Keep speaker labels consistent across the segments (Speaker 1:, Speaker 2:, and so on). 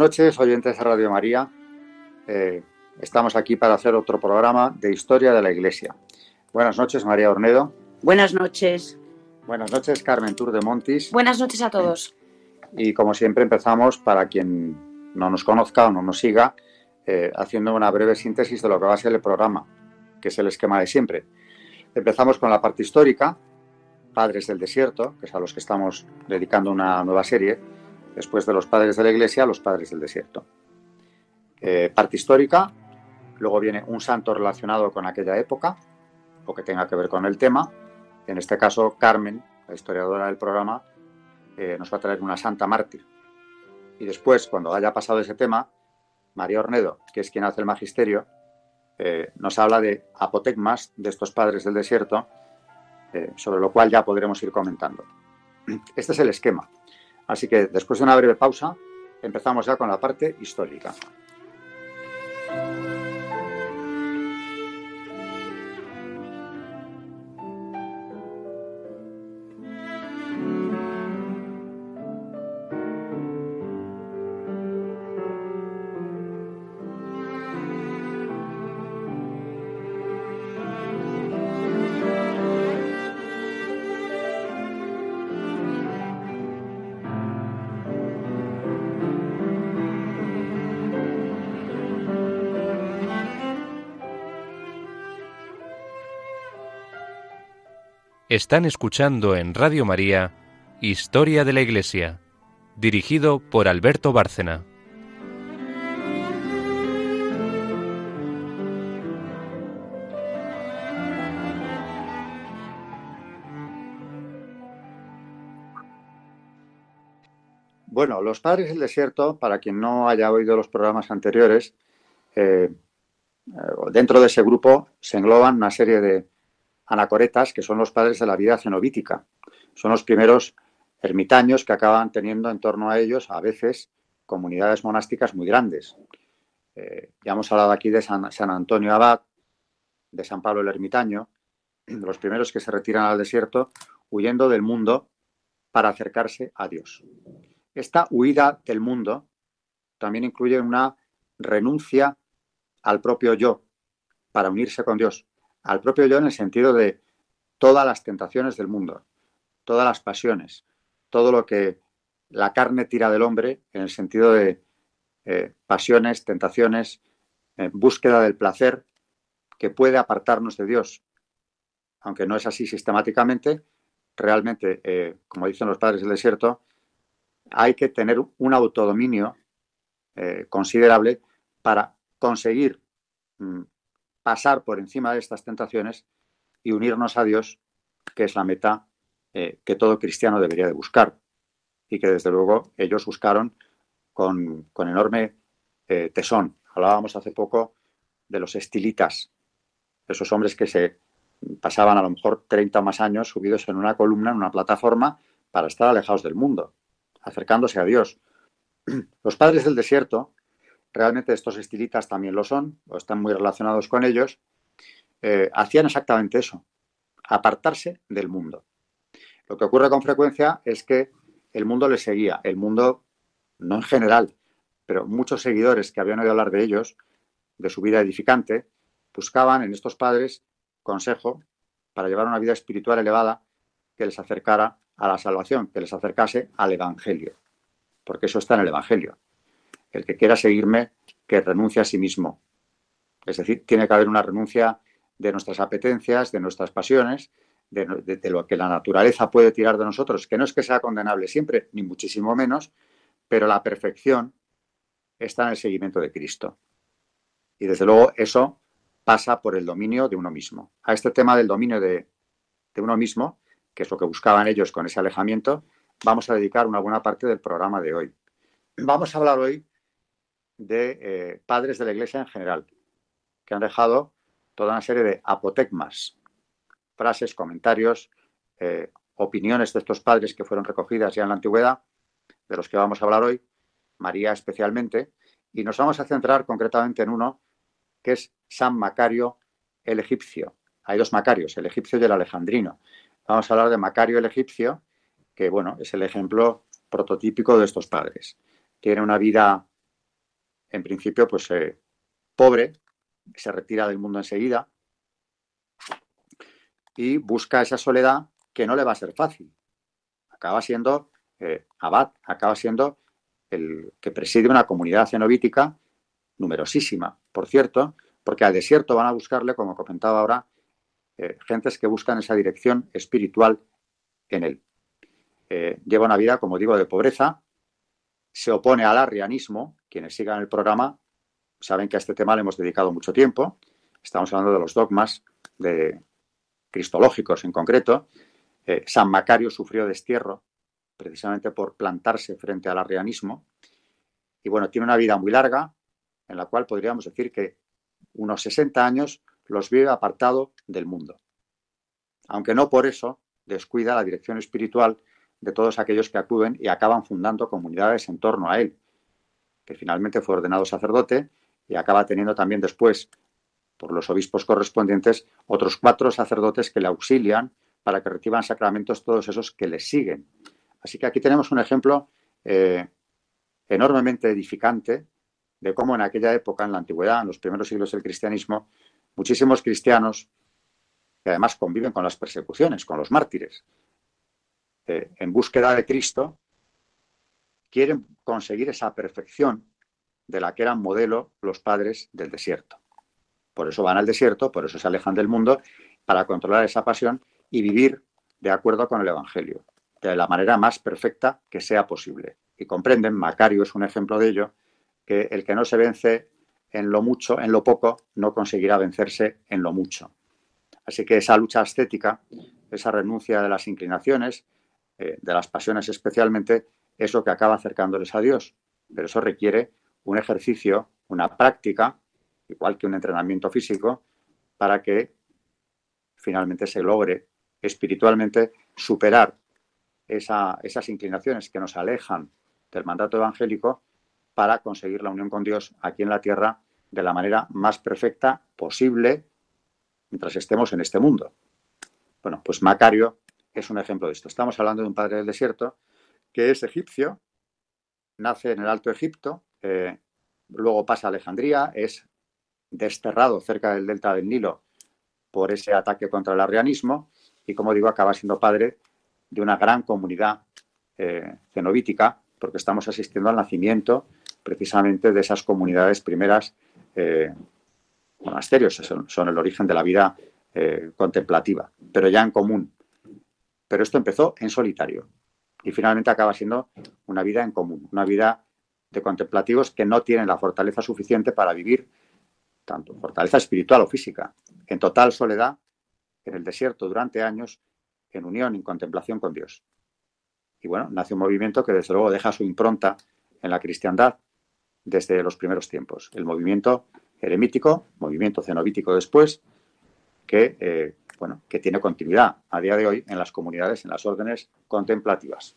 Speaker 1: Noches, oyentes de Radio María. Eh, estamos aquí para hacer otro programa de historia de la Iglesia. Buenas noches, María Ornedo.
Speaker 2: Buenas noches.
Speaker 1: Buenas noches, Carmen Tour de Montis.
Speaker 2: Buenas noches a todos.
Speaker 1: Y como siempre empezamos, para quien no nos conozca o no nos siga, eh, haciendo una breve síntesis de lo que va a ser el programa, que es el esquema de siempre. Empezamos con la parte histórica, Padres del Desierto, que es a los que estamos dedicando una nueva serie después de los padres de la Iglesia, los padres del desierto. Eh, parte histórica, luego viene un santo relacionado con aquella época o que tenga que ver con el tema. En este caso, Carmen, la historiadora del programa, eh, nos va a traer una santa mártir. Y después, cuando haya pasado ese tema, María Ornedo, que es quien hace el magisterio, eh, nos habla de apotegmas de estos padres del desierto, sobre lo cual ya podremos ir comentando. Este es el esquema. Así que después de una breve pausa, empezamos ya con la parte histórica.
Speaker 3: Están escuchando en Radio María Historia de la Iglesia, dirigido por Alberto Bárcena.
Speaker 1: Bueno, los padres del desierto, para quien no haya oído los programas anteriores, eh, eh, dentro de ese grupo se engloban una serie de, anacoretas, que son los padres de la vida cenobítica. Son los primeros ermitaños que acaban teniendo en torno a ellos, a veces, comunidades monásticas muy grandes. Eh, ya hemos hablado aquí de San, Antonio Abad, de San Pablo el Ermitaño, los primeros que se retiran al desierto huyendo del mundo para acercarse a Dios. Esta huida del mundo también incluye una renuncia al propio yo para unirse con Dios, al propio yo en el sentido de todas las tentaciones del mundo, todas las pasiones, todo lo que la carne tira del hombre en el sentido de eh, pasiones, tentaciones, eh, búsqueda del placer que puede apartarnos de Dios. Aunque no es así sistemáticamente, realmente, eh, como dicen los padres del desierto, hay que tener un autodominio considerable para conseguir mm, pasar por encima de estas tentaciones y unirnos a Dios, que es la meta eh, que todo cristiano debería de buscar y que desde luego ellos buscaron con, enorme eh, tesón. Hablábamos hace poco de los estilitas, esos hombres que se pasaban a lo mejor 30 más años subidos en una columna, en una plataforma, para estar alejados del mundo, acercándose a Dios. Los padres del desierto realmente estos estilitas también lo son, o están muy relacionados con ellos, eh, hacían exactamente eso, apartarse del mundo. Lo que ocurre con frecuencia es que el mundo les seguía, el mundo no en general, pero muchos seguidores que habían oído hablar de ellos, de su vida edificante, buscaban en estos padres consejo para llevar una vida espiritual elevada que les acercara a la salvación, que les acercase al Evangelio, porque eso está en el Evangelio el que quiera seguirme, que renuncie a sí mismo. Es decir, tiene que haber una renuncia de nuestras apetencias, de nuestras pasiones, de, lo que la naturaleza puede tirar de nosotros, que no es que sea condenable siempre, ni muchísimo menos, pero la perfección está en el seguimiento de Cristo. Y desde luego eso pasa por el dominio de uno mismo. A este tema del dominio de, uno mismo, que es lo que buscaban ellos con ese alejamiento, vamos a dedicar una buena parte del programa de hoy. Vamos a hablar hoy de eh, padres de la Iglesia en general, que han dejado toda una serie de apotegmas, frases, comentarios, eh, opiniones de estos padres que fueron recogidas ya en la antigüedad, de los que vamos a hablar hoy, María especialmente, y nos vamos a centrar concretamente en uno que es San Macario el egipcio. Hay dos Macarios, el egipcio y el alejandrino. Vamos a hablar de Macario el egipcio, que bueno, es el ejemplo prototípico de estos padres. Tiene una vida, en principio, pues eh, pobre, se retira del mundo enseguida y busca esa soledad que no le va a ser fácil. Acaba siendo eh, abad, acaba siendo el que preside una comunidad cenobítica numerosísima, por cierto, porque al desierto van a buscarle, como comentaba ahora, eh, gentes que buscan esa dirección espiritual en él. Lleva una vida, como digo, de pobreza, se opone al arrianismo, quienes sigan el programa saben que a este tema le hemos dedicado mucho tiempo, estamos hablando de los dogmas de cristológicos en concreto, eh, San Macario sufrió destierro precisamente por plantarse frente al arrianismo. Y bueno, tiene una vida muy larga, en la cual podríamos decir que unos 60 años los vive apartado del mundo. Aunque no por eso descuida la dirección espiritual de todos aquellos que acuden y acaban fundando comunidades en torno a él, que finalmente fue ordenado sacerdote y acaba teniendo también después, por los obispos correspondientes, otros cuatro sacerdotes que le auxilian para que reciban sacramentos todos esos que le siguen. Así que aquí tenemos un ejemplo eh, enormemente edificante de cómo en aquella época, en la antigüedad, en los primeros siglos del cristianismo, muchísimos cristianos, que además conviven con las persecuciones, con los mártires, eh, en búsqueda de Cristo, quieren conseguir esa perfección de la que eran modelo los padres del desierto. Por eso van al desierto, por eso se alejan del mundo, para controlar esa pasión y vivir de acuerdo con el Evangelio, de la manera más perfecta que sea posible. Y comprenden, Macario es un ejemplo de ello, que el que no se vence en lo mucho, en lo poco, no conseguirá vencerse en lo mucho. Así que esa lucha estética, esa renuncia de las inclinaciones, eh, de las pasiones especialmente, es lo que acaba acercándoles a Dios. Pero eso requiere un ejercicio, una práctica, igual que un entrenamiento físico, para que finalmente se logre espiritualmente superar esas inclinaciones que nos alejan del mandato evangélico para conseguir la unión con Dios aquí en la tierra de la manera más perfecta posible mientras estemos en este mundo. Bueno, pues Macario es un ejemplo de esto. Estamos hablando de un padre del desierto que es egipcio, nace en el Alto Egipto, eh, luego pasa a Alejandría, es desterrado cerca del delta del Nilo por ese ataque contra el arrianismo y, como digo, acaba siendo padre de una gran comunidad eh, cenobítica, porque estamos asistiendo al nacimiento precisamente de esas comunidades primeras eh, monasterios, son, el origen de la vida eh, contemplativa, pero ya en común. Pero esto empezó en solitario y finalmente acaba siendo una vida en común, una vida de contemplativos que no tienen la fortaleza suficiente para vivir tanto fortaleza espiritual o física, en total soledad, en el desierto durante años, en unión, en contemplación con Dios. Y bueno, nace un movimiento que desde luego deja su impronta en la cristiandad desde los primeros tiempos. El movimiento eremítico, movimiento cenobítico después, que, eh, bueno, que tiene continuidad a día de hoy en las comunidades, en las órdenes contemplativas.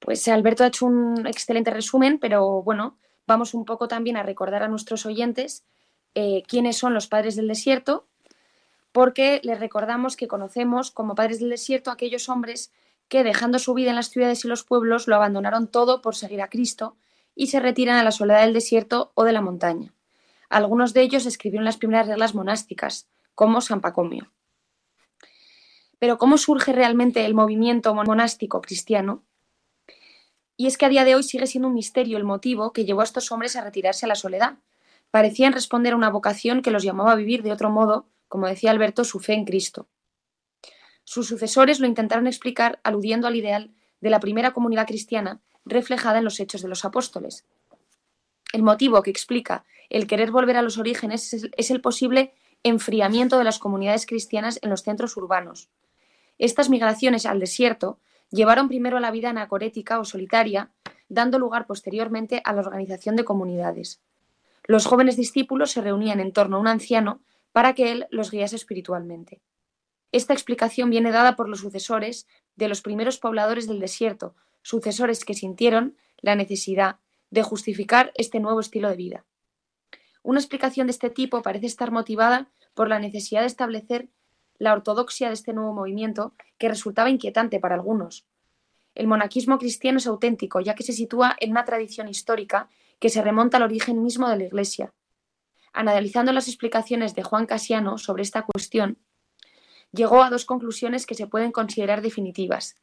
Speaker 2: Pues Alberto ha hecho un excelente resumen, pero bueno, vamos un poco también a recordar a nuestros oyentes eh, quiénes son los padres del desierto, porque les recordamos que conocemos como padres del desierto aquellos hombres que, dejando su vida en las ciudades y los pueblos, lo abandonaron todo por seguir a Cristo y se retiran a la soledad del desierto o de la montaña. Algunos de ellos escribieron las primeras reglas monásticas, como San Pacomio. Pero ¿cómo surge realmente el movimiento monástico cristiano? Y es que a día de hoy sigue siendo un misterio el motivo que llevó a estos hombres a retirarse a la soledad. Parecían responder a una vocación que los llamaba a vivir de otro modo, como decía Alberto, su fe en Cristo. Sus sucesores lo intentaron explicar aludiendo al ideal de la primera comunidad cristiana reflejada en los hechos de los apóstoles. El motivo que explica el querer volver a los orígenes es el posible enfriamiento de las comunidades cristianas en los centros urbanos. Estas migraciones al desierto llevaron primero a la vida anacorética o solitaria, dando lugar posteriormente a la organización de comunidades. Los jóvenes discípulos se reunían en torno a un anciano para que él los guiase espiritualmente. Esta explicación viene dada por los sucesores de los primeros pobladores del desierto, sucesores que sintieron la necesidad de justificar este nuevo estilo de vida. Una explicación de este tipo parece estar motivada por la necesidad de establecer la ortodoxia de este nuevo movimiento que resultaba inquietante para algunos. El monaquismo cristiano es auténtico, ya que se sitúa en una tradición histórica que se remonta al origen mismo de la Iglesia. Analizando las explicaciones de Juan Casiano sobre esta cuestión, llegó a dos conclusiones que se pueden considerar definitivas.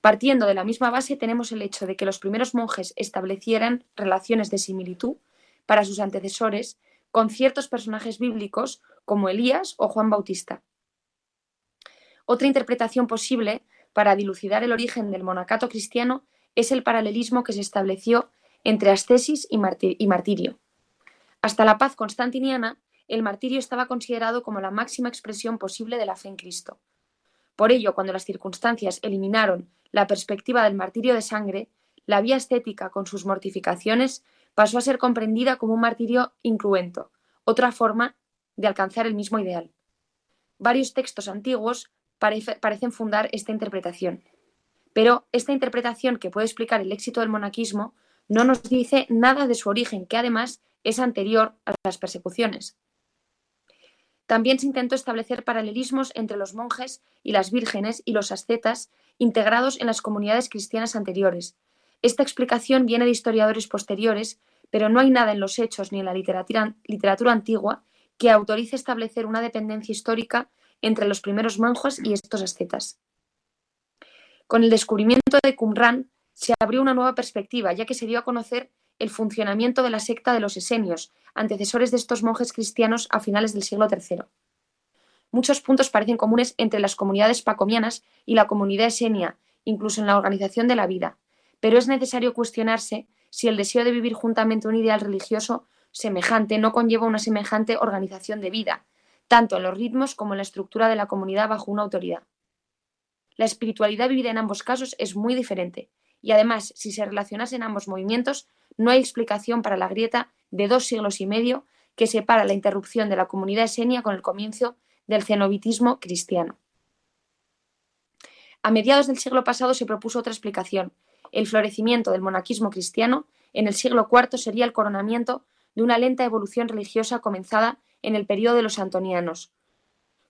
Speaker 2: Partiendo de la misma base tenemos el hecho de que los primeros monjes establecieran relaciones de similitud para sus antecesores con ciertos personajes bíblicos como Elías o Juan Bautista. Otra interpretación posible para dilucidar el origen del monacato cristiano es el paralelismo que se estableció entre ascesis y, martirio. Hasta la paz constantiniana, el martirio estaba considerado como la máxima expresión posible de la fe en Cristo. Por ello, cuando las circunstancias eliminaron la perspectiva del martirio de sangre, la vía estética, con sus mortificaciones, pasó a ser comprendida como un martirio incruento, otra forma de alcanzar el mismo ideal. Varios textos antiguos parecen fundar esta interpretación. Pero esta interpretación que puede explicar el éxito del monaquismo no nos dice nada de su origen, que además es anterior a las persecuciones. También se intentó establecer paralelismos entre los monjes y las vírgenes y los ascetas integrados en las comunidades cristianas anteriores. Esta explicación viene de historiadores posteriores, pero no hay nada en los hechos ni en la literatura, literatura antigua que autorice establecer una dependencia histórica entre los primeros monjes y estos ascetas. Con el descubrimiento de Qumran se abrió una nueva perspectiva, ya que se dio a conocer el funcionamiento de la secta de los esenios, antecesores de estos monjes cristianos a finales del siglo III. Muchos puntos parecen comunes entre las comunidades pacomianas y la comunidad esenia, incluso en la organización de la vida, pero es necesario cuestionarse si el deseo de vivir juntamente un ideal religioso semejante no conlleva una semejante organización de vida, tanto en los ritmos como en la estructura de la comunidad bajo una autoridad. La espiritualidad vivida en ambos casos es muy diferente, y además, si se relacionasen ambos movimientos, no hay explicación para la grieta de dos siglos y medio que separa la interrupción de la comunidad esenia con el comienzo del cenobitismo cristiano. A mediados del siglo pasado se propuso otra explicación. El florecimiento del monaquismo cristiano en el siglo IV sería el coronamiento de una lenta evolución religiosa comenzada en el periodo de los antonianos.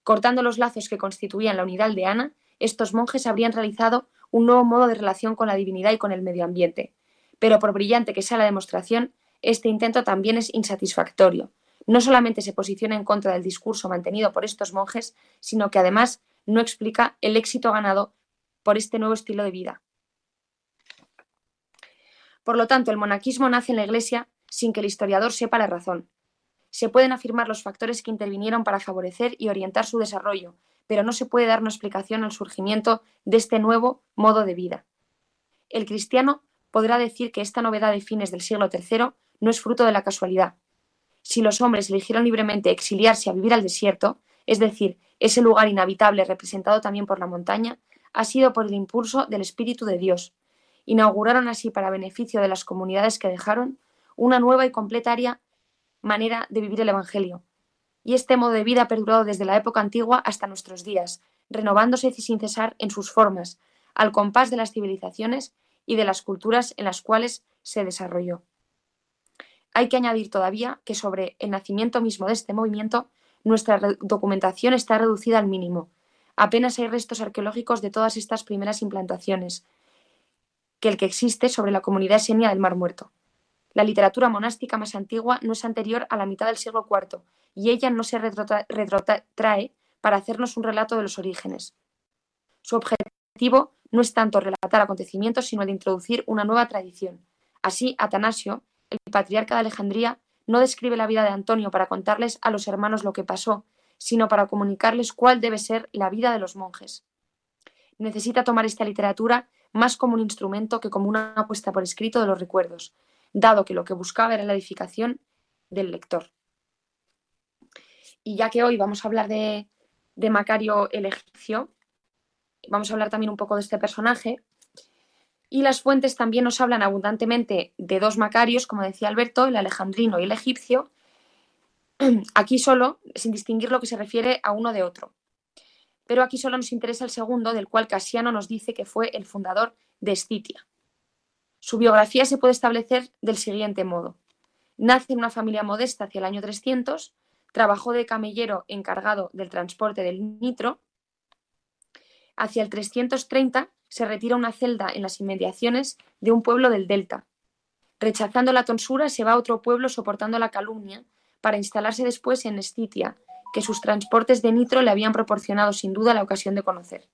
Speaker 2: Cortando los lazos que constituían la unidad aldeana, estos monjes habrían realizado un nuevo modo de relación con la divinidad y con el medio ambiente. Pero por brillante que sea la demostración, este intento también es insatisfactorio. No solamente se posiciona en contra del discurso mantenido por estos monjes, sino que además no explica el éxito ganado por este nuevo estilo de vida. Por lo tanto, el monaquismo nace en la Iglesia sin que el historiador sepa la razón. Se pueden afirmar los factores que intervinieron para favorecer y orientar su desarrollo, pero no se puede dar una explicación al surgimiento de este nuevo modo de vida. El cristiano podrá decir que esta novedad de fines del siglo III no es fruto de la casualidad. Si los hombres eligieron libremente exiliarse a vivir al desierto, es decir, ese lugar inhabitable representado también por la montaña, ha sido por el impulso del Espíritu de Dios. Inauguraron así, para beneficio de las comunidades que dejaron, una nueva y completa área manera de vivir el Evangelio. Y este modo de vida ha perdurado desde la época antigua hasta nuestros días, renovándose sin cesar en sus formas, al compás de las civilizaciones y de las culturas en las cuales se desarrolló. Hay que añadir todavía que sobre el nacimiento mismo de este movimiento, nuestra documentación está reducida al mínimo. Apenas hay restos arqueológicos de todas estas primeras implantaciones, que el que existe sobre la comunidad esenia del Mar Muerto. La literatura monástica más antigua no es anterior a la mitad del siglo IV y ella no se retrotrae para hacernos un relato de los orígenes. Su objetivo no es tanto relatar acontecimientos, sino el de introducir una nueva tradición. Así, Atanasio, el patriarca de Alejandría, no describe la vida de Antonio para contarles a los hermanos lo que pasó, sino para comunicarles cuál debe ser la vida de los monjes. Necesita tomar esta literatura más como un instrumento que como una apuesta por escrito de los recuerdos, dado que lo que buscaba era la edificación del lector. Y ya que hoy vamos a hablar de, Macario el egipcio, vamos a hablar también un poco de este personaje. Y las fuentes también nos hablan abundantemente de dos Macarios, como decía Alberto, el alejandrino y el egipcio, aquí solo, sin distinguir lo que se refiere a uno de otro. Pero aquí solo nos interesa el segundo, del cual Casiano nos dice que fue el fundador de Escitia. Su biografía se puede establecer del siguiente modo. Nace en una familia modesta hacia el año 300, trabajó de camellero encargado del transporte del nitro. Hacia el 330 se retira a una celda en las inmediaciones de un pueblo del Delta. Rechazando la tonsura, se va a otro pueblo soportando la calumnia para instalarse después en Escitia, que sus transportes de nitro le habían proporcionado sin duda la ocasión de conocer.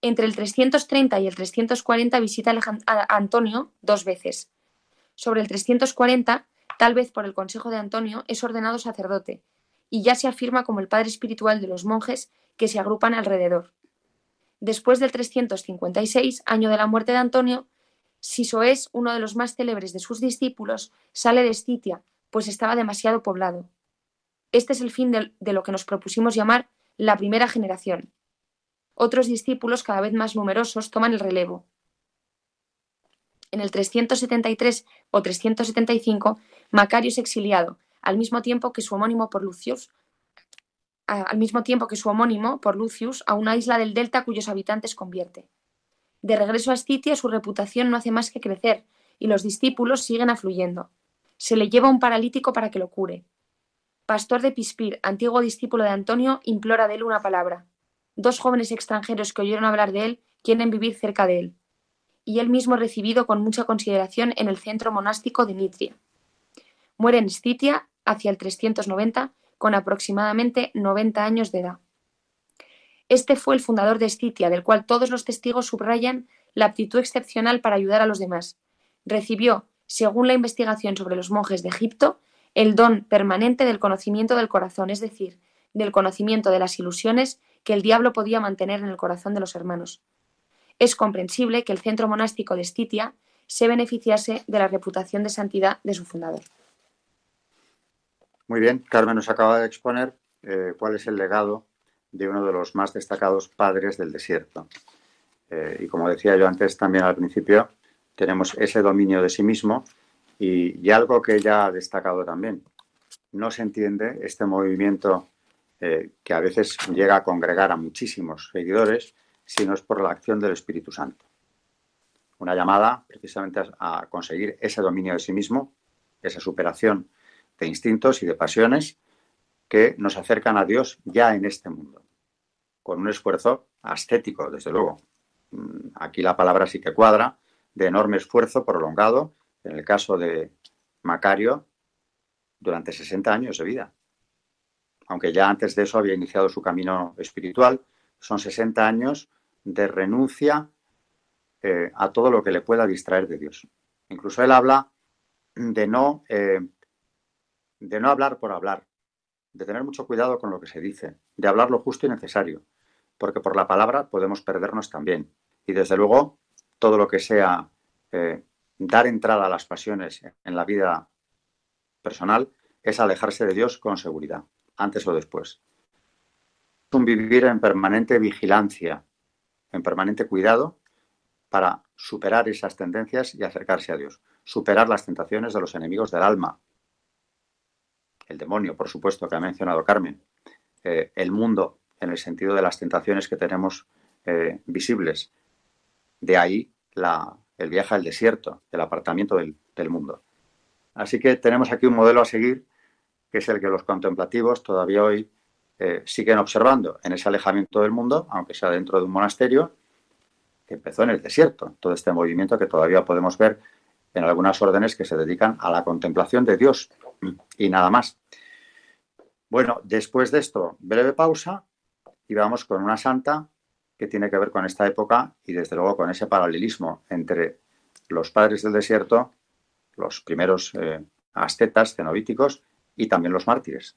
Speaker 2: Entre el 330 y el 340 visita a Antonio dos veces. Sobre el 340, tal vez por el consejo de Antonio, es ordenado sacerdote, y ya se afirma como el padre espiritual de los monjes que se agrupan alrededor. Después del 356, año de la muerte de Antonio, Sisoés, uno de los más célebres de sus discípulos, sale de Escitia, pues estaba demasiado poblado. Este es el fin de, lo que nos propusimos llamar la primera generación. Otros discípulos, cada vez más numerosos, toman el relevo. En el 373 o 375, Macario es exiliado, al mismo tiempo que su homónimo por Lucius, al mismo tiempo que su homónimo por Lucius, a una isla del delta cuyos habitantes convierte. De regreso a Escitia, su reputación no hace más que crecer y los discípulos siguen afluyendo se le lleva un paralítico para que lo cure. Pastor de Pispir, antiguo discípulo de Antonio, implora de él una palabra. Dos jóvenes extranjeros que oyeron hablar de él quieren vivir cerca de él. Y él mismo recibido con mucha consideración en el centro monástico de Nitria. Muere en Scitia hacia el 390 con aproximadamente 90 años de edad. Este fue el fundador de Scitia, del cual todos los testigos subrayan la aptitud excepcional para ayudar a los demás. Recibió, según la investigación sobre los monjes de Egipto, el don permanente del conocimiento del corazón, es decir, del conocimiento de las ilusiones que el diablo podía mantener en el corazón de los hermanos. Es comprensible que el centro monástico de Estitia se beneficiase de la reputación de santidad de su fundador.
Speaker 1: Muy bien, Carmen nos acaba de exponer eh, cuál es el legado de uno de los más destacados padres del desierto. Eh, y como decía yo antes también al principio, tenemos ese dominio de sí mismo y, algo que ella ha destacado también. No se entiende este movimiento eh, que a veces llega a congregar a muchísimos seguidores si no es por la acción del Espíritu Santo. Una llamada precisamente a, conseguir ese dominio de sí mismo, esa superación de instintos y de pasiones que nos acercan a Dios ya en este mundo, con un esfuerzo ascético, desde luego. Mm, aquí la palabra sí que cuadra, de enorme esfuerzo prolongado, en el caso de Macario, durante 60 años de vida. Aunque ya antes de eso había iniciado su camino espiritual, son 60 años de renuncia eh, a todo lo que le pueda distraer de Dios. Incluso él habla de no, eh, de no hablar por hablar, de tener mucho cuidado con lo que se dice, de hablar lo justo y necesario, porque por la palabra podemos perdernos también. Y desde luego todo lo que sea eh, dar entrada a las pasiones en la vida personal es alejarse de Dios con seguridad, antes o después. Es un vivir en permanente vigilancia, en permanente cuidado para superar esas tendencias y acercarse a Dios, superar las tentaciones de los enemigos del alma, el demonio, por supuesto, que ha mencionado Carmen, eh, el mundo en el sentido de las tentaciones que tenemos eh, visibles, de ahí el viaje al desierto, el apartamiento del, mundo. Así que tenemos aquí un modelo a seguir, que es el que los contemplativos todavía hoy eh, siguen observando en ese alejamiento del mundo, aunque sea dentro de un monasterio, que empezó en el desierto. Todo este movimiento que todavía podemos ver en algunas órdenes que se dedican a la contemplación de Dios y nada más. Bueno, después de esto, breve pausa y vamos con una santa que tiene que ver con esta época y desde luego con ese paralelismo entre los padres del desierto, los primeros eh, ascetas cenobíticos y también los mártires.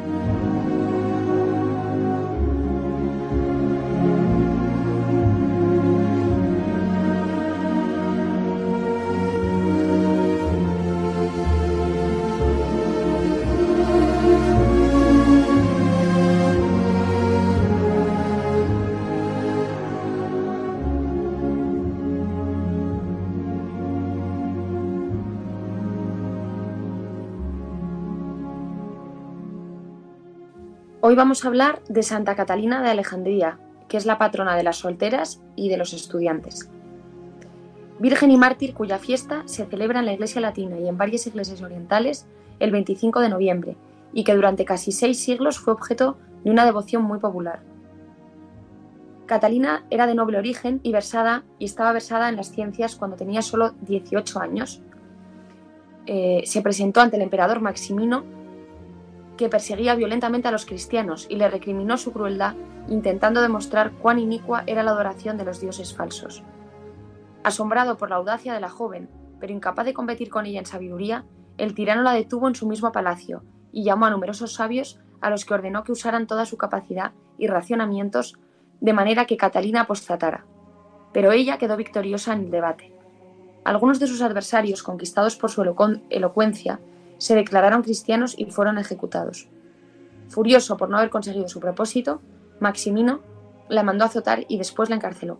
Speaker 2: Hoy vamos a hablar de Santa Catalina de Alejandría, que es la patrona de las solteras y de los estudiantes. Virgen y mártir cuya fiesta se celebra en la Iglesia Latina y en varias iglesias orientales el 25 de noviembre y que durante casi seis siglos fue objeto de una devoción muy popular. Catalina era de noble origen y versada y estaba versada en las ciencias cuando tenía solo 18 años. Eh, se presentó ante el emperador Maximino que perseguía violentamente a los cristianos y le recriminó su crueldad, intentando demostrar cuán inicua era la adoración de los dioses falsos. Asombrado por la audacia de la joven, pero incapaz de competir con ella en sabiduría, el tirano la detuvo en su mismo palacio y llamó a numerosos sabios a los que ordenó que usaran toda su capacidad y racionamientos de manera que Catalina apostatara. Pero ella quedó victoriosa en el debate. Algunos de sus adversarios, conquistados por su elocuencia, se declararon cristianos y fueron ejecutados. Furioso por no haber conseguido su propósito, Maximino la mandó azotar y después la encarceló.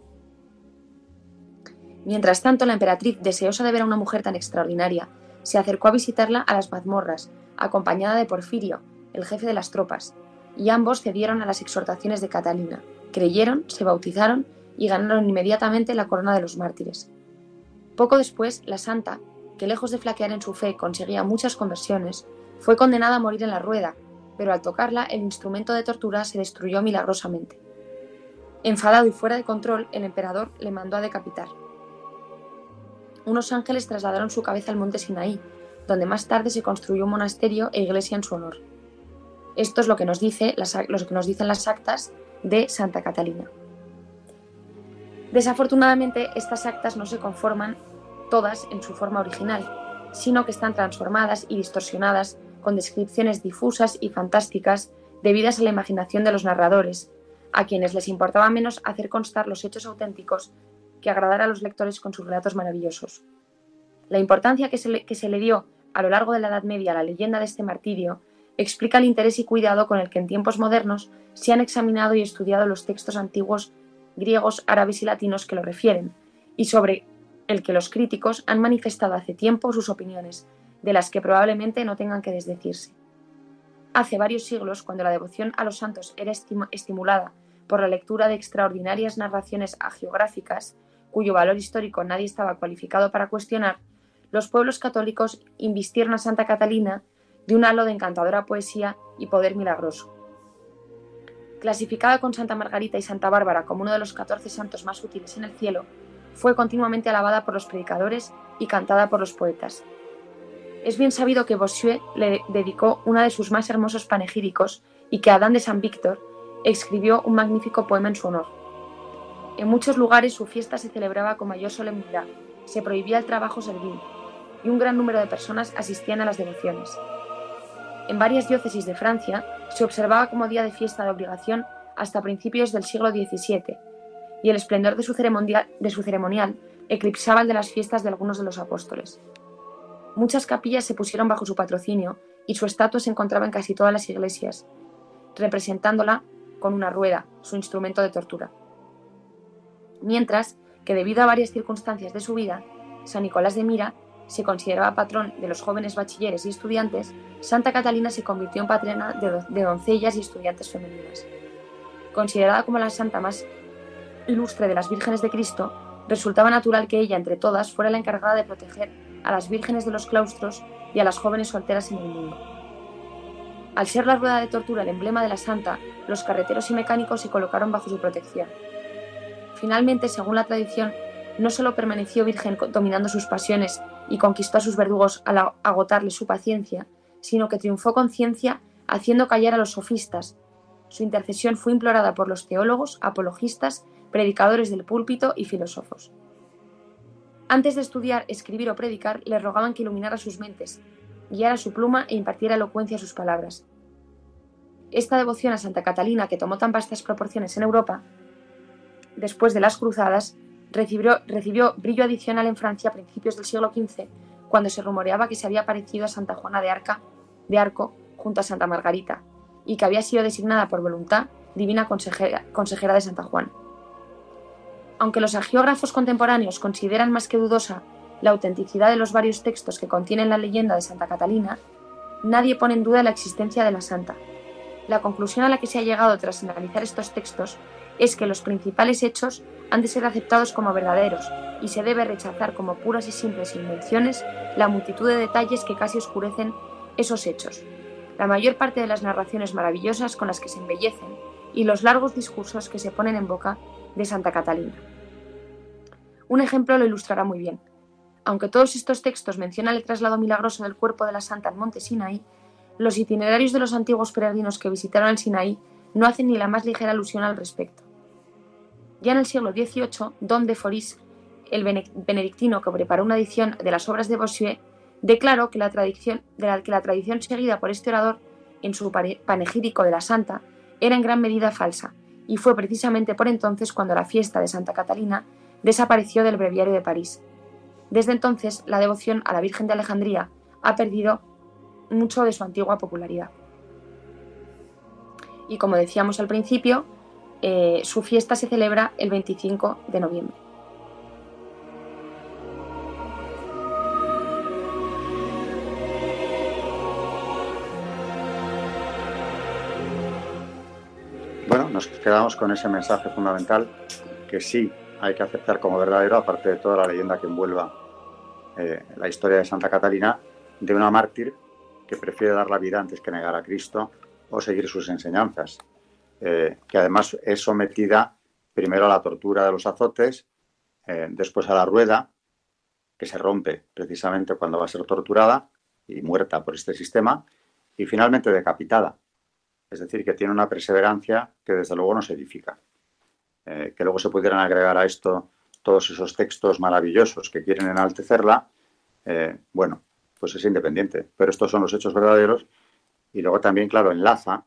Speaker 2: Mientras tanto, la emperatriz, deseosa de ver a una mujer tan extraordinaria, se acercó a visitarla a las mazmorras, acompañada de Porfirio, el jefe de las tropas, y ambos cedieron a las exhortaciones de Catalina, creyeron, se bautizaron y ganaron inmediatamente la corona de los mártires. Poco después, la santa, que lejos de flaquear en su fe conseguía muchas conversiones, fue condenada a morir en la rueda, pero al tocarla el instrumento de tortura se destruyó milagrosamente. Enfadado y fuera de control, el emperador le mandó a decapitar. Unos ángeles trasladaron su cabeza al monte Sinaí, donde más tarde se construyó un monasterio e iglesia en su honor. Esto es lo que nos, lo que nos dicen las actas de Santa Catalina. Desafortunadamente, estas actas no se conforman todas en su forma original, sino que están transformadas y distorsionadas con descripciones difusas y fantásticas debidas a la imaginación de los narradores, a quienes les importaba menos hacer constar los hechos auténticos que agradar a los lectores con sus relatos maravillosos. La importancia que se, le, dio a lo largo de la Edad Media a la leyenda de este martirio explica el interés y cuidado con el que en tiempos modernos se han examinado y estudiado los textos antiguos griegos, árabes y latinos que lo refieren, y sobre el que los críticos han manifestado hace tiempo sus opiniones, de las que probablemente no tengan que desdecirse. Hace varios siglos, cuando la devoción a los santos era estimulada por la lectura de extraordinarias narraciones agiográficas, cuyo valor histórico nadie estaba cualificado para cuestionar, los pueblos católicos invistieron a Santa Catalina de un halo de encantadora poesía y poder milagroso. Clasificada con Santa Margarita y Santa Bárbara como uno de los catorce santos más útiles en el cielo, fue continuamente alabada por los predicadores y cantada por los poetas. Es bien sabido que Bossuet le dedicó uno de sus más hermosos panegíricos y que Adán de San Víctor escribió un magnífico poema en su honor. En muchos lugares su fiesta se celebraba con mayor solemnidad, se prohibía el trabajo servil y un gran número de personas asistían a las devociones. En varias diócesis de Francia se observaba como día de fiesta de obligación hasta principios del siglo XVII y el esplendor de su, ceremonial, de su ceremonial eclipsaba el de las fiestas de algunos de los apóstoles. Muchas capillas se pusieron bajo su patrocinio y su estatua se encontraba en casi todas las iglesias, representándola con una rueda, su instrumento de tortura. Mientras que debido a varias circunstancias de su vida, San Nicolás de Mira se consideraba patrón de los jóvenes bachilleres y estudiantes, Santa Catalina se convirtió en patrona de, doncellas y estudiantes femeninas. Considerada como la santa más ilustre de las vírgenes de Cristo, resultaba natural que ella, entre todas, fuera la encargada de proteger a las vírgenes de los claustros y a las jóvenes solteras en el mundo. Al ser la rueda de tortura el emblema de la santa, los carreteros y mecánicos se colocaron bajo su protección. Finalmente, según la tradición, no solo permaneció virgen dominando sus pasiones y conquistó a sus verdugos al agotarle su paciencia, sino que triunfó con ciencia haciendo callar a los sofistas. Su intercesión fue implorada por los teólogos, apologistas, predicadores del púlpito y filósofos. Antes de estudiar, escribir o predicar, le rogaban que iluminara sus mentes, guiara su pluma e impartiera elocuencia a sus palabras. Esta devoción a Santa Catalina, que tomó tan vastas proporciones en Europa, después de las cruzadas, recibió, brillo adicional en Francia a principios del siglo XV, cuando se rumoreaba que se había parecido a Santa Juana de, de Arco junto a Santa Margarita, y que había sido designada por voluntad divina consejera, consejera de Santa Juana. Aunque los agiógrafos contemporáneos consideran más que dudosa la autenticidad de los varios textos que contienen la leyenda de Santa Catalina, nadie pone en duda la existencia de la santa. La conclusión a la que se ha llegado tras analizar estos textos es que los principales hechos han de ser aceptados como verdaderos y se debe rechazar como puras y simples invenciones la multitud de detalles que casi oscurecen esos hechos, la mayor parte de las narraciones maravillosas con las que se embellecen y los largos discursos que se ponen en boca de Santa Catalina. Un ejemplo lo ilustrará muy bien. Aunque todos estos textos mencionan el traslado milagroso del cuerpo de la Santa al monte Sinaí, los itinerarios de los antiguos peregrinos que visitaron el Sinaí no hacen ni la más ligera alusión al respecto. Ya en el siglo XVIII, Don de Foris, el benedictino que preparó una edición de las obras de Bossuet, declaró que la, tradición, que la tradición seguida por este orador en su panegírico de la Santa era en gran medida falsa, y fue precisamente por entonces cuando la fiesta de Santa Catalina desapareció del breviario de París. Desde entonces, la devoción a la Virgen de Alejandría ha perdido mucho de su antigua popularidad. Y como decíamos al principio, eh, su fiesta se celebra el 25 de noviembre.
Speaker 1: Bueno, nos quedamos con ese mensaje fundamental que sí hay que aceptar como verdadero, aparte de toda la leyenda que envuelva eh, la historia de Santa Catalina, de una mártir que prefiere dar la vida antes que negar a Cristo o seguir sus enseñanzas. Eh, que además es sometida primero a la tortura de los azotes, eh, después a la rueda, que se rompe precisamente cuando va a ser torturada y muerta por este sistema, y finalmente decapitada. Es decir, que tiene una perseverancia que desde luego no se edifica. Eh, que luego se pudieran agregar a esto todos esos textos maravillosos que quieren enaltecerla, bueno, pues es independiente. Pero estos son los hechos verdaderos y luego también, claro, enlaza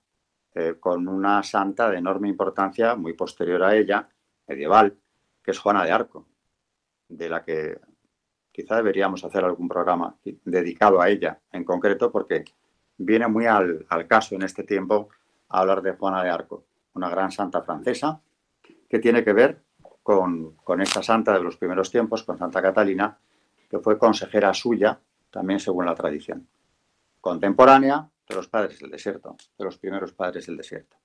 Speaker 1: eh, con una santa de enorme importancia, muy posterior a ella, medieval, que es Juana de Arco, de la que quizá deberíamos hacer algún programa dedicado a ella en concreto, porque viene muy al, caso en este tiempo hablar de Juana de Arco, una gran santa francesa, que tiene que ver con, con esta santa de los primeros tiempos, con Santa Catalina, que fue consejera suya, también según la tradición. Contemporánea, de los padres del desierto, de los primeros padres del desierto.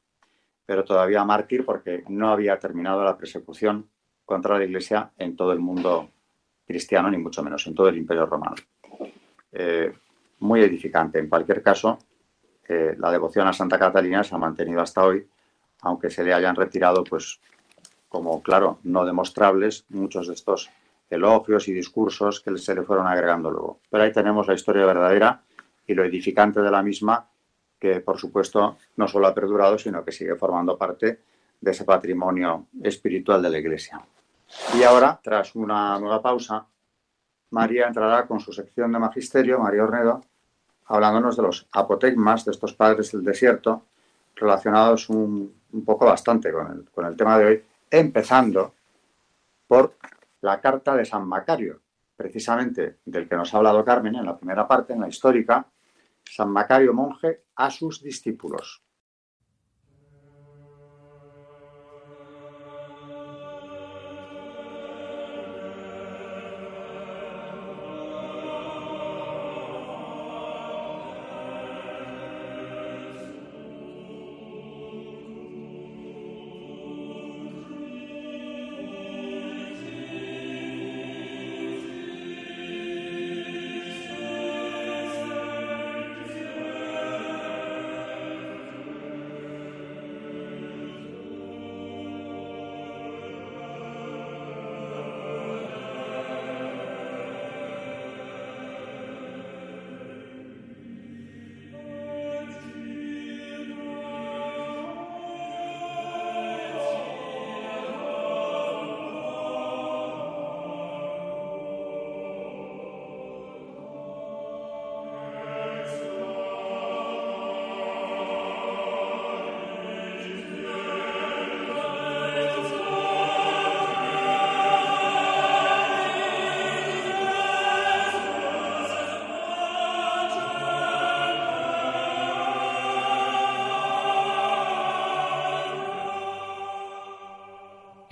Speaker 1: Pero todavía mártir porque no había terminado la persecución contra la Iglesia en todo el mundo cristiano, ni mucho menos en todo el Imperio Romano. Eh, muy edificante. En cualquier caso, eh, la devoción a Santa Catalina se ha mantenido hasta hoy, aunque se le hayan retirado, pues, como claro, no demostrables muchos de estos elogios y discursos que se le fueron agregando luego. Pero ahí tenemos la historia verdadera y lo edificante de la misma, que por supuesto no solo ha perdurado, sino que sigue formando parte de ese patrimonio espiritual de la Iglesia. Y ahora, tras una nueva pausa, María entrará con su sección de magisterio, María Ornedo, hablándonos de los apotegmas, de estos padres del desierto, relacionados un, poco bastante con el, con el tema de hoy, empezando por la carta de San Macario, precisamente del que nos ha hablado Carmen en la primera parte, en la histórica, San Macario monje a sus discípulos.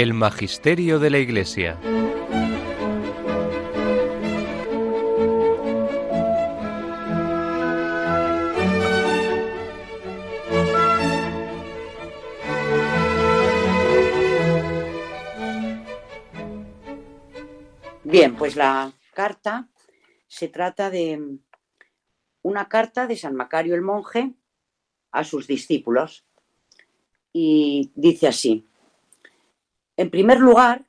Speaker 3: El Magisterio de la Iglesia.
Speaker 4: Bien, pues la carta se trata de una carta de San Macario el monje a sus discípulos y dice así. En primer lugar,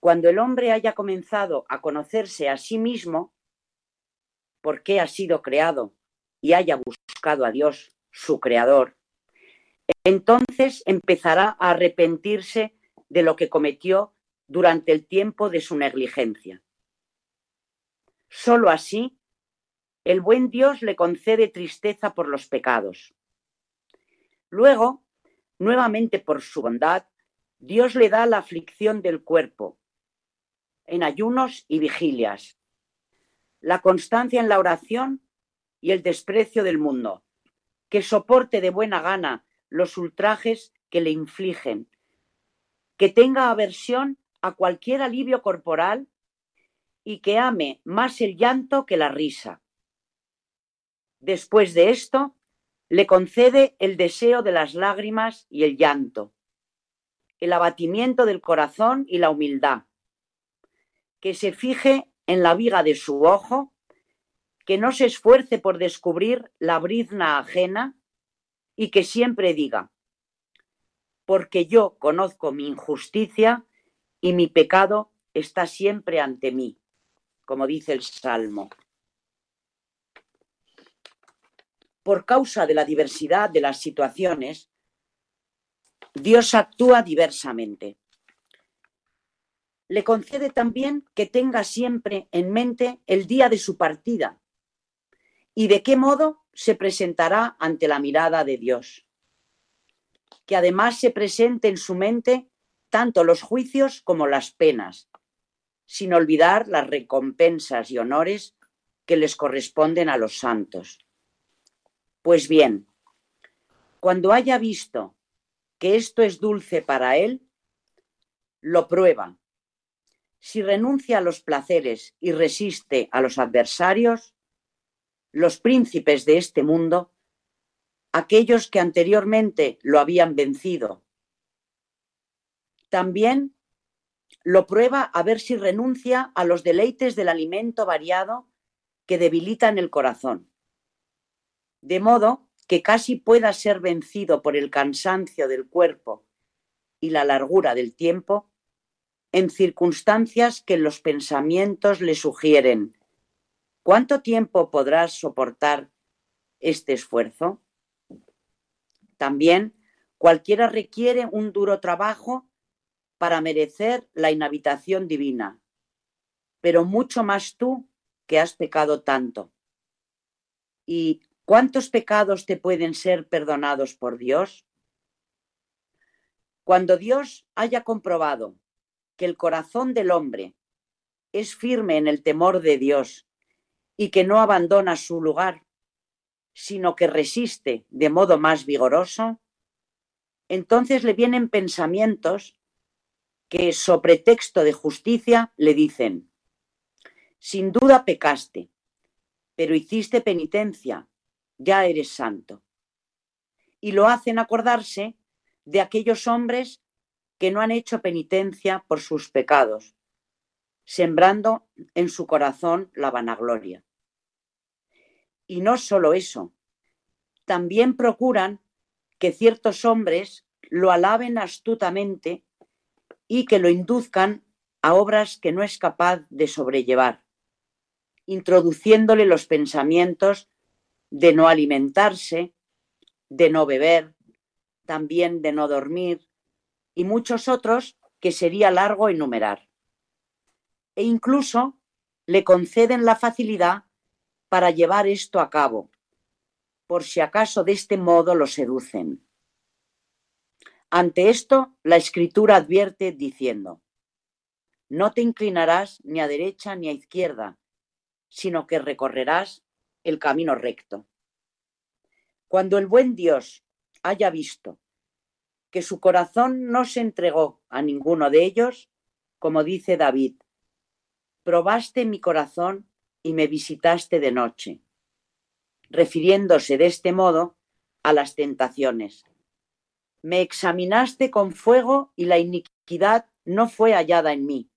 Speaker 4: cuando el hombre haya comenzado a conocerse a sí mismo, por qué ha sido creado y haya buscado a Dios, su creador, entonces empezará a arrepentirse de lo que cometió durante el tiempo de su negligencia. Solo así, el buen Dios le concede tristeza por los pecados. Luego, nuevamente por su bondad, Dios le da la aflicción del cuerpo, en ayunos y vigilias, la constancia en la oración y el desprecio del mundo, que soporte de buena gana los ultrajes que le infligen, que tenga aversión a cualquier alivio corporal y que ame más el llanto que la risa. Después de esto, le concede el deseo de las lágrimas y el llanto, el abatimiento del corazón y la humildad, que se fije en la viga de su ojo, que no se esfuerce por descubrir la brizna ajena y que siempre diga, porque yo conozco mi injusticia y mi pecado está siempre ante mí, como dice el Salmo. Por causa de la diversidad de las situaciones, Dios actúa diversamente. Le concede también que tenga siempre en mente el día de su partida y de qué modo se presentará ante la mirada de Dios. Que además se presente en su mente tanto los juicios como las penas, sin olvidar las recompensas y honores que les corresponden a los santos. Pues bien, cuando haya visto que esto es dulce para él, lo prueba si renuncia a los placeres y resiste a los adversarios, los príncipes de este mundo, aquellos que anteriormente lo habían vencido, también lo prueba a ver si renuncia a los deleites del alimento variado que debilitan el corazón. De modo que casi pueda ser vencido por el cansancio del cuerpo y la largura del tiempo, en circunstancias que los pensamientos le sugieren. ¿Cuánto tiempo podrás soportar este esfuerzo? También cualquiera requiere un duro trabajo para merecer la inhabitación divina, pero mucho más tú que has pecado tanto. ¿Y cuántos pecados te pueden ser perdonados por Dios? Cuando Dios haya comprobado que el corazón del hombre es firme en el temor de Dios y que no abandona su lugar, sino que resiste de modo más vigoroso, entonces le vienen pensamientos que, sobre texto de justicia, le dicen, sin duda pecaste, pero hiciste penitencia, ya eres santo. Y lo hacen acordarse de aquellos hombres que no han hecho penitencia por sus pecados, sembrando en su corazón la vanagloria. Y no solo eso, también procuran que ciertos hombres lo alaben astutamente y que lo induzcan a obras que no es capaz de sobrellevar, introduciéndole los pensamientos de no alimentarse, de no beber, también de no dormir, y muchos otros que sería largo enumerar. E incluso le conceden la facilidad para llevar esto a cabo, por si acaso de este modo lo seducen. Ante esto, la escritura advierte diciendo, no te inclinarás ni a derecha ni a izquierda, sino que recorrerás el camino recto. Cuando el buen Dios haya visto que su corazón no se entregó a ninguno de ellos, como dice David, probaste mi corazón y me visitaste de noche, refiriéndose de este modo a las tentaciones. Me examinaste con fuego y la iniquidad no fue hallada en mí.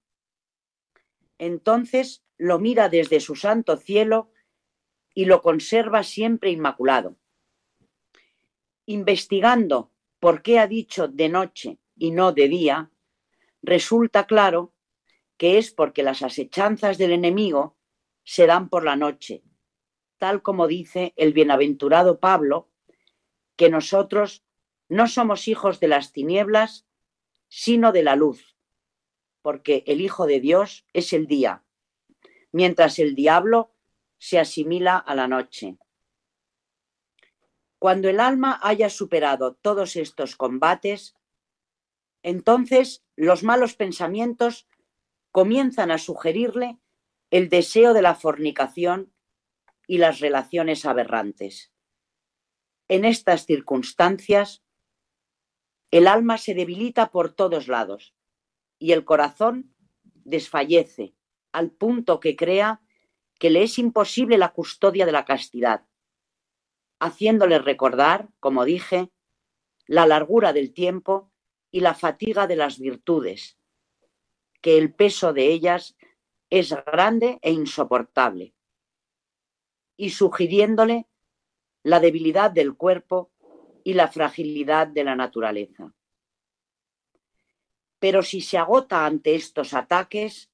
Speaker 4: Entonces lo mira desde su santo cielo y lo conserva siempre inmaculado. Investigando por qué ha dicho de noche y no de día, resulta claro que es porque las asechanzas del enemigo se dan por la noche, tal como dice el bienaventurado Pablo, que nosotros no somos hijos de las tinieblas, sino de la luz, porque el Hijo de Dios es el día, mientras el diablo se asimila a la noche. Cuando el alma haya superado todos estos combates, entonces los malos pensamientos comienzan a sugerirle el deseo de la fornicación y las relaciones aberrantes. En estas circunstancias, el alma se debilita por todos lados y el corazón desfallece al punto que crea que le es imposible la custodia de la castidad haciéndole recordar, como dije, la largura del tiempo y la fatiga de las virtudes, que el peso de ellas es grande e insoportable, y sugiriéndole la debilidad del cuerpo y la fragilidad de la naturaleza. Pero si se agota ante estos ataques,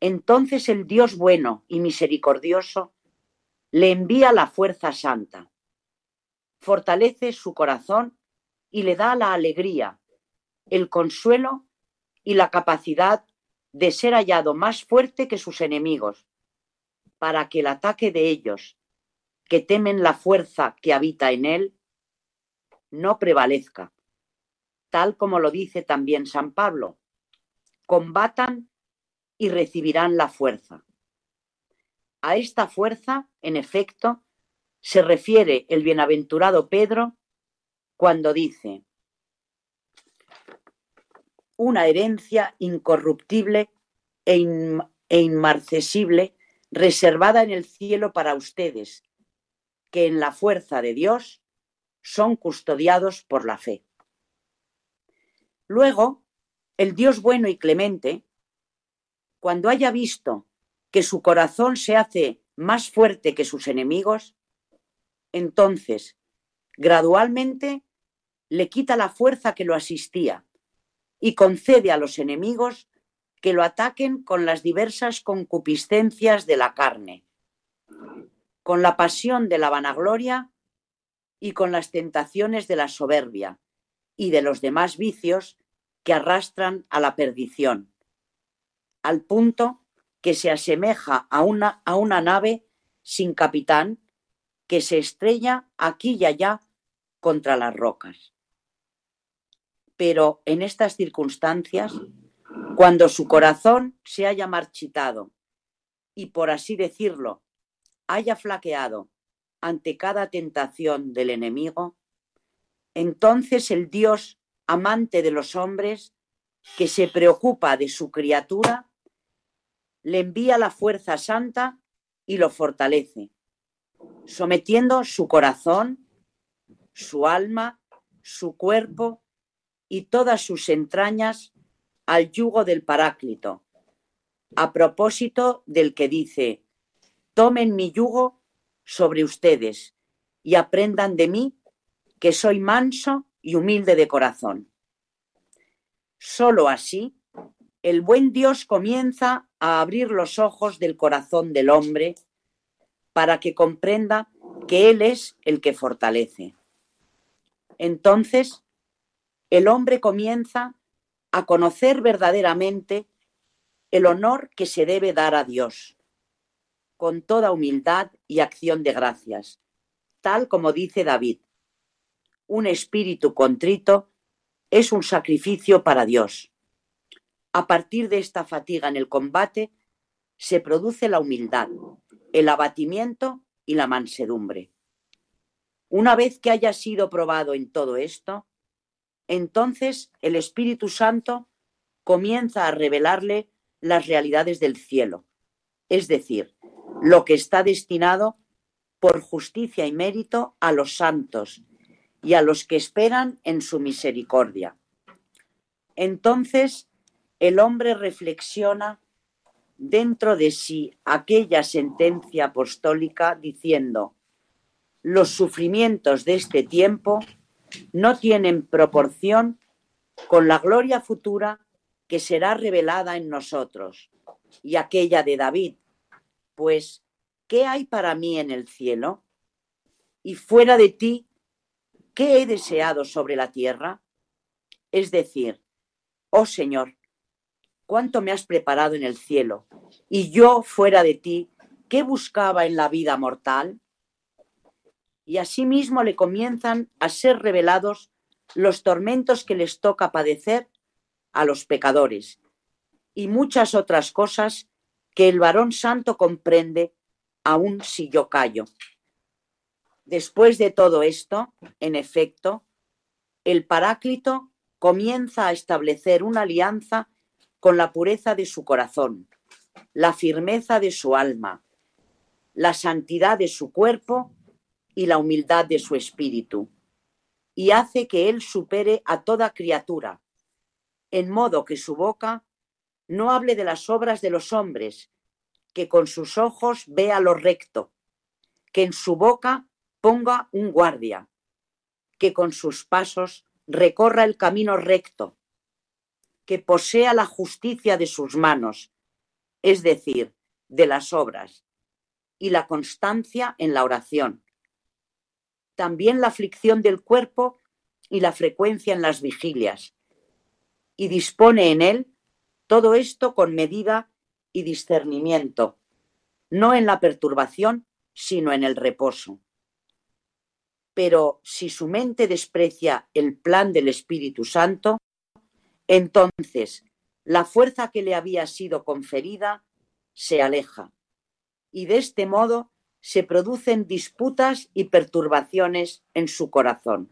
Speaker 4: entonces el Dios bueno y misericordioso le envía la fuerza santa, fortalece su corazón y le da la alegría, el consuelo y la capacidad de ser hallado más fuerte que sus enemigos, para que el ataque de ellos, que temen la fuerza que habita en él, no prevalezca, tal como lo dice también San Pablo. Combatan y recibirán la fuerza. A esta fuerza, en efecto, se refiere el bienaventurado Pedro cuando dice, una herencia incorruptible e, e inmarcesible reservada en el cielo para ustedes, que en la fuerza de Dios son custodiados por la fe. Luego, el Dios bueno y clemente, cuando haya visto que su corazón se hace más fuerte que sus enemigos, entonces, gradualmente, le quita la fuerza que lo asistía y concede a los enemigos que lo ataquen con las diversas concupiscencias de la carne, con la pasión de la vanagloria y con las tentaciones de la soberbia y de los demás vicios que arrastran a la perdición, al punto que se asemeja a una, a una nave sin capitán que se estrella aquí y allá contra las rocas. Pero en estas circunstancias, cuando su corazón se haya marchitado y, por así decirlo, haya flaqueado ante cada tentación del enemigo, entonces el Dios amante de los hombres, que se preocupa de su criatura, le envía la fuerza santa y lo fortalece, sometiendo su corazón, su alma, su cuerpo y todas sus entrañas al yugo del Paráclito, a propósito del que dice, tomen mi yugo sobre ustedes y aprendan de mí que soy manso y humilde de corazón. Solo así, el buen Dios comienza a abrir los ojos del corazón del hombre para que comprenda que Él es el que fortalece. Entonces, el hombre comienza a conocer verdaderamente el honor que se debe dar a Dios, con toda humildad y acción de gracias, tal como dice David. Un espíritu contrito es un sacrificio para Dios. A partir de esta fatiga en el combate se produce la humildad, el abatimiento y la mansedumbre. Una vez que haya sido probado en todo esto, entonces el Espíritu Santo comienza a revelarle las realidades del cielo, es decir, lo que está destinado por justicia y mérito a los santos y a los que esperan en su misericordia. Entonces el hombre reflexiona dentro de sí aquella sentencia apostólica diciendo, los sufrimientos de este tiempo no tienen proporción con la gloria futura que será revelada en nosotros y aquella de David, pues, ¿qué hay para mí en el cielo? Y fuera de ti, ¿qué he deseado sobre la tierra? Es decir, oh Señor, cuánto me has preparado en el cielo, y yo fuera de ti, ¿qué buscaba en la vida mortal? y asimismo le comienzan a ser revelados los tormentos que les toca padecer a los pecadores y muchas otras cosas que el varón santo comprende aun si yo callo. Después de todo esto, en efecto, el Paráclito comienza a establecer una alianza con la pureza de su corazón, la firmeza de su alma, la santidad de su cuerpo y la humildad de su espíritu, y hace que él supere a toda criatura, en modo que su boca no hable de las obras de los hombres, que con sus ojos vea lo recto, que en su boca ponga un guardia, que con sus pasos recorra el camino recto, que posea la justicia de sus manos, es decir, de las obras, y la constancia en la oración, también la aflicción del cuerpo y la frecuencia en las vigilias, y dispone en él todo esto con medida y discernimiento, no en la perturbación, sino en el reposo. Pero si su mente desprecia el plan del Espíritu Santo, entonces la fuerza que le había sido conferida se aleja, y de este modo se producen disputas y perturbaciones en su corazón.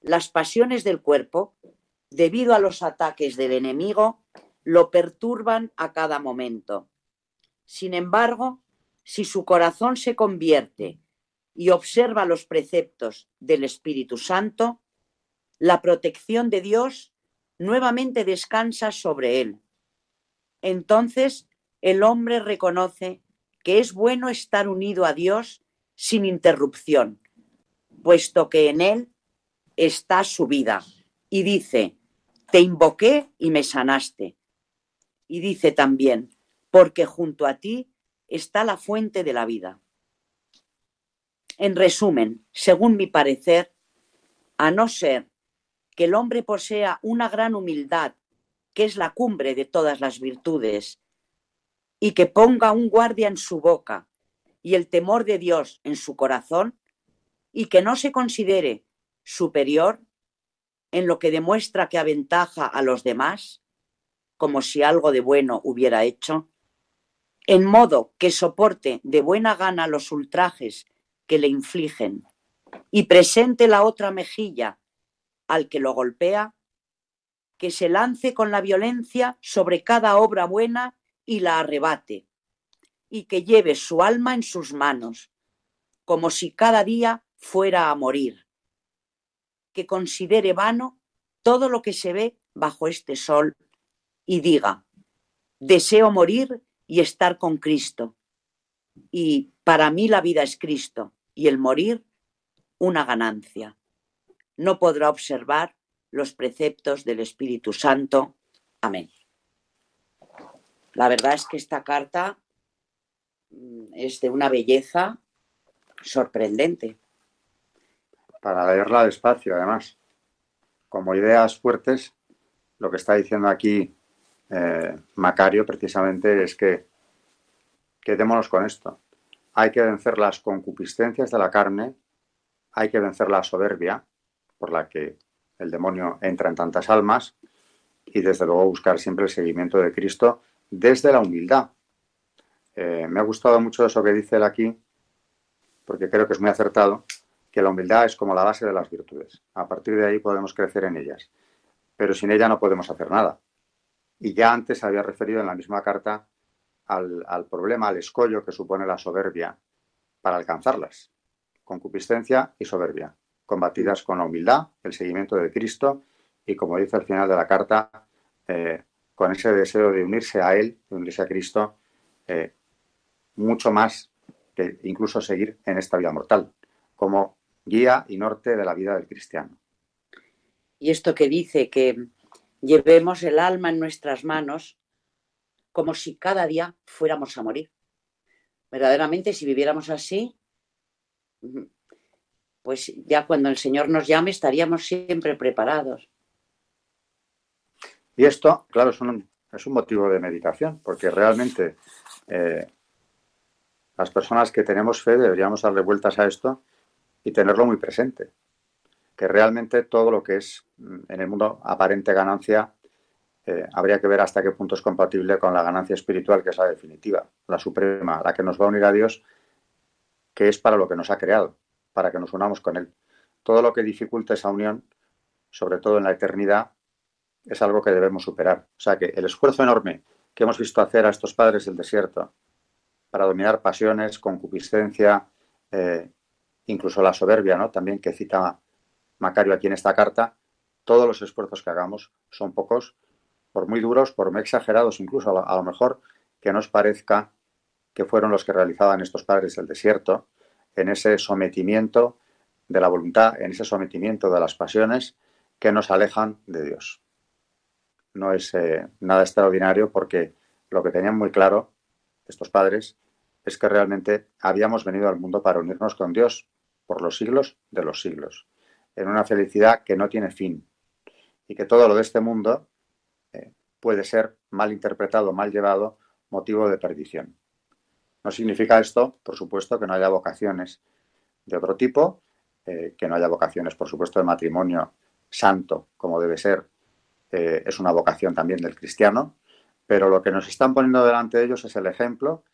Speaker 4: Las pasiones del cuerpo, debido a los ataques del enemigo, lo perturban a cada momento. Sin embargo, si su corazón se convierte y observa los preceptos del Espíritu Santo, la protección de Dios nuevamente descansa sobre él. Entonces el hombre reconoce que es bueno estar unido a Dios sin interrupción, puesto que en él está su vida. Y dice, te invoqué y me sanaste. Y dice también, porque junto a ti está la fuente de la vida. En resumen, según mi parecer, a no ser que el hombre posea una gran humildad, que es la cumbre de todas las virtudes, y que ponga un guardia en su boca y el temor de Dios en su corazón, y que no se considere superior en lo que demuestra que aventaja a los demás, como si algo de bueno hubiera hecho, en modo que soporte de buena gana los ultrajes que le infligen y presente la otra mejilla al que lo golpea, que se lance con la violencia sobre cada obra buena y la arrebate, y que lleve su alma en sus manos, como si cada día fuera a morir, que considere vano todo lo que se ve bajo este sol y diga, deseo morir y estar con Cristo. Y para mí la vida es Cristo y el morir una ganancia no podrá observar los preceptos del Espíritu Santo. Amén. La verdad es que esta carta mm, es de una belleza sorprendente.
Speaker 1: Para leerla despacio, además. Como ideas fuertes, lo que está diciendo aquí eh, Macario precisamente es que quedémonos con esto. Hay que vencer las concupiscencias de la carne, hay que vencer la soberbia, por la que el demonio entra en tantas almas y desde luego buscar siempre el seguimiento de Cristo desde la humildad. Eh, me ha gustado mucho eso que dice él aquí, porque creo que es muy acertado, que la humildad es como la base de las virtudes. A partir de ahí podemos crecer en ellas, pero sin ella no podemos hacer nada. Y ya antes había referido en la misma carta al, al problema, al escollo que supone la soberbia para alcanzarlas, concupiscencia y soberbia combatidas con la humildad, el seguimiento de Cristo y, como dice al final de la carta, eh, con ese deseo de unirse a Él, de unirse a Cristo, eh, mucho más que incluso seguir en esta vida mortal, como guía y norte de la vida del cristiano.
Speaker 4: Y esto que dice que llevemos el alma en nuestras manos como si cada día fuéramos a morir. Verdaderamente, si viviéramos así, pues ya cuando el Señor nos llame estaríamos siempre preparados.
Speaker 1: Y esto, claro, es un, motivo de meditación, porque realmente eh, las personas que tenemos fe deberíamos darle vueltas a esto y tenerlo muy presente. Que realmente todo lo que es mm, en el mundo aparente ganancia eh, habría que ver hasta qué punto es compatible con la ganancia espiritual, que es la definitiva, la suprema, la que nos va a unir a Dios, que es para lo que nos ha creado para que nos unamos con Él. Todo lo que dificulte esa unión, sobre todo en la eternidad, es algo que debemos superar. O sea que el esfuerzo enorme que hemos visto hacer a estos padres del desierto para dominar pasiones, concupiscencia, eh, incluso la soberbia, ¿no? También que cita Macario aquí en esta carta, todos los esfuerzos que hagamos son pocos, por muy duros, por muy exagerados, incluso a lo mejor que nos parezca que fueron los que realizaban estos padres del desierto, en ese sometimiento de la voluntad, en ese sometimiento de las pasiones que nos alejan de Dios. No es eh, nada extraordinario porque lo que tenían muy claro estos padres es que realmente habíamos venido al mundo para unirnos con Dios por los siglos de los siglos, en una felicidad que no tiene fin y que todo lo de este mundo eh, puede ser mal interpretado, mal llevado, motivo de perdición. No significa esto, por supuesto, que no haya vocaciones de otro tipo, eh, que no haya vocaciones, por supuesto, de matrimonio santo, como debe ser. Eh, es una vocación también del cristiano, pero lo que nos están poniendo delante de ellos es el ejemplo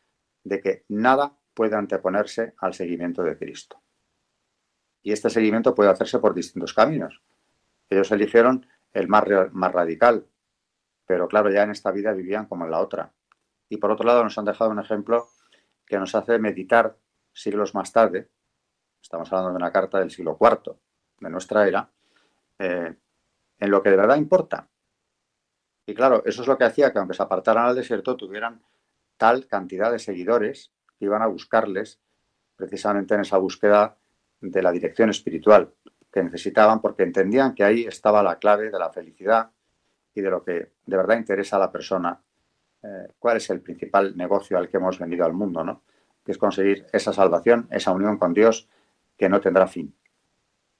Speaker 1: de que nada puede anteponerse al seguimiento de Cristo. Y este seguimiento puede hacerse por distintos caminos. Ellos eligieron el más, más radical, pero claro, ya en esta vida vivían como en la otra. Y por otro lado nos han dejado un ejemplo que nos hace meditar siglos más tarde, estamos hablando de una carta del siglo IV de nuestra era, eh, en lo que de verdad importa. Y claro, eso es lo que hacía que aunque se apartaran al desierto tuvieran tal cantidad de seguidores que iban a buscarles precisamente en esa búsqueda de la dirección espiritual que necesitaban porque entendían que ahí estaba la clave de la felicidad y de lo que de verdad interesa a la persona, eh, cuál es el principal negocio al que hemos venido al mundo, ¿no? que es conseguir esa salvación, esa unión con Dios que no tendrá fin.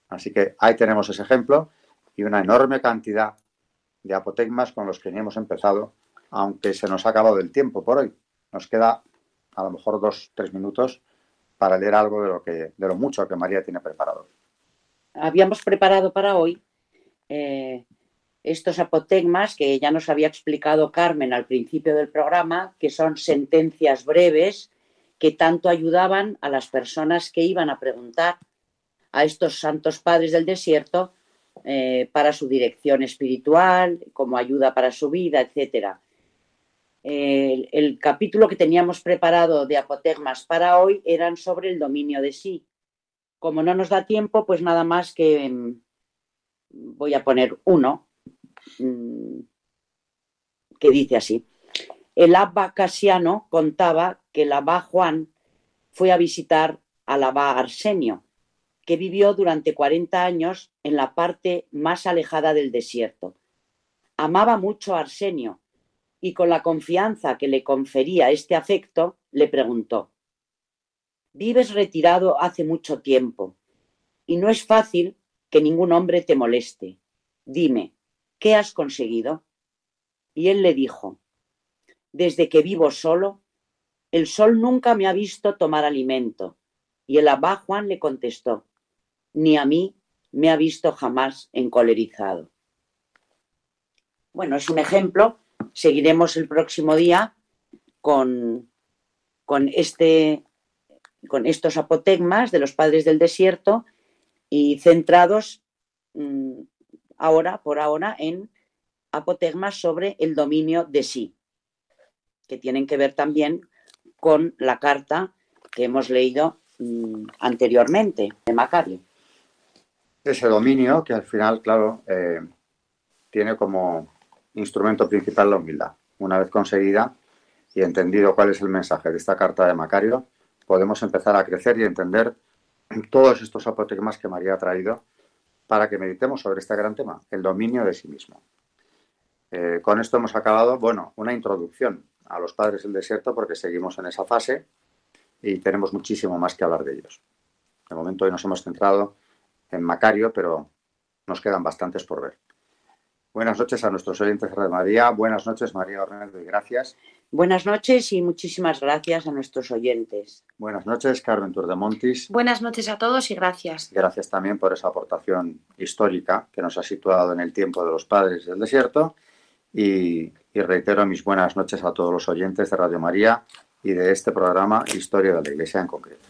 Speaker 1: Así que ahí tenemos ese ejemplo y una enorme cantidad de apotegmas con los que hemos empezado, aunque se nos ha acabado el tiempo por hoy. Nos queda a lo mejor dos, tres minutos para leer algo de lo, que, de lo mucho que María tiene preparado.
Speaker 4: Habíamos preparado para hoy eh, estos apotegmas que ya nos había explicado Carmen al principio del programa, que son sentencias breves que tanto ayudaban a las personas que iban a preguntar a estos santos padres del desierto eh, para su dirección espiritual, como ayuda para su vida, etc. el, capítulo que teníamos preparado de apotegmas para hoy eran sobre el dominio de sí. Como no nos da tiempo, pues nada más que mm, voy a poner uno que dice así. El abba Casiano contaba que el abba Juan fue a visitar al abba Arsenio, que vivió durante 40 años en la parte más alejada del desierto. Amaba mucho a Arsenio y con la confianza que le confería este afecto, le preguntó, Vives retirado hace mucho tiempo y no es fácil que ningún hombre te moleste. Dime, ¿qué has conseguido? Y él le dijo, Desde que vivo solo, el sol nunca me ha visto tomar alimento. Y el abá Juan le contestó, ni a mí me ha visto jamás encolerizado. Bueno, es un ejemplo. Seguiremos el próximo día con, con, este, con estos apotegmas de los padres del desierto y centrados mm, ahora, por ahora, en apotegmas sobre el dominio de sí, que tienen que ver también con la carta que hemos leído mm, anteriormente de Macario
Speaker 1: ese dominio que al final, claro, eh, tiene como instrumento principal la humildad. Una vez conseguida y entendido cuál es el mensaje de esta carta de Macario, podemos empezar a crecer y entender todos estos apotegmas que María ha traído para que meditemos sobre este gran tema, el dominio de sí mismo. Eh, con esto hemos acabado, bueno, una introducción a los padres del desierto porque seguimos en esa fase y tenemos muchísimo más que hablar de ellos. De momento hoy nos hemos centrado en Macario, pero nos quedan bastantes por ver. Buenas noches a nuestros oyentes de María. Buenas noches, María Ornedo, y gracias.
Speaker 4: Buenas noches y muchísimas gracias a nuestros oyentes.
Speaker 1: Buenas noches, Carmen Turdemontis.
Speaker 2: Buenas noches a todos y gracias.
Speaker 1: Gracias también por esa aportación histórica que nos ha situado en el tiempo de los padres del desierto. Y, y reitero mis buenas noches a todos los oyentes de Radio María y de este programa Historia de la Iglesia en concreto.